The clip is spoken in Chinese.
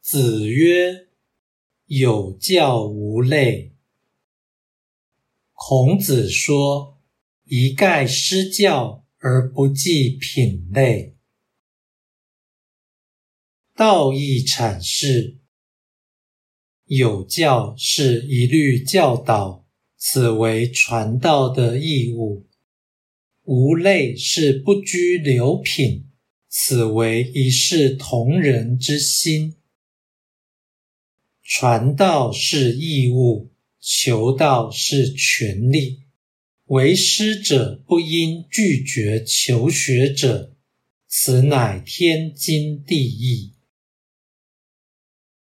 子曰：“有教无类。”孔子说：“一概施教而不计品类。”道义阐释：“有教是一律教导，此为传道的义务；无类是不拘流品。”此为一视同仁之心。传道是义务，求道是权利。为师者不应拒绝求学者，此乃天经地义。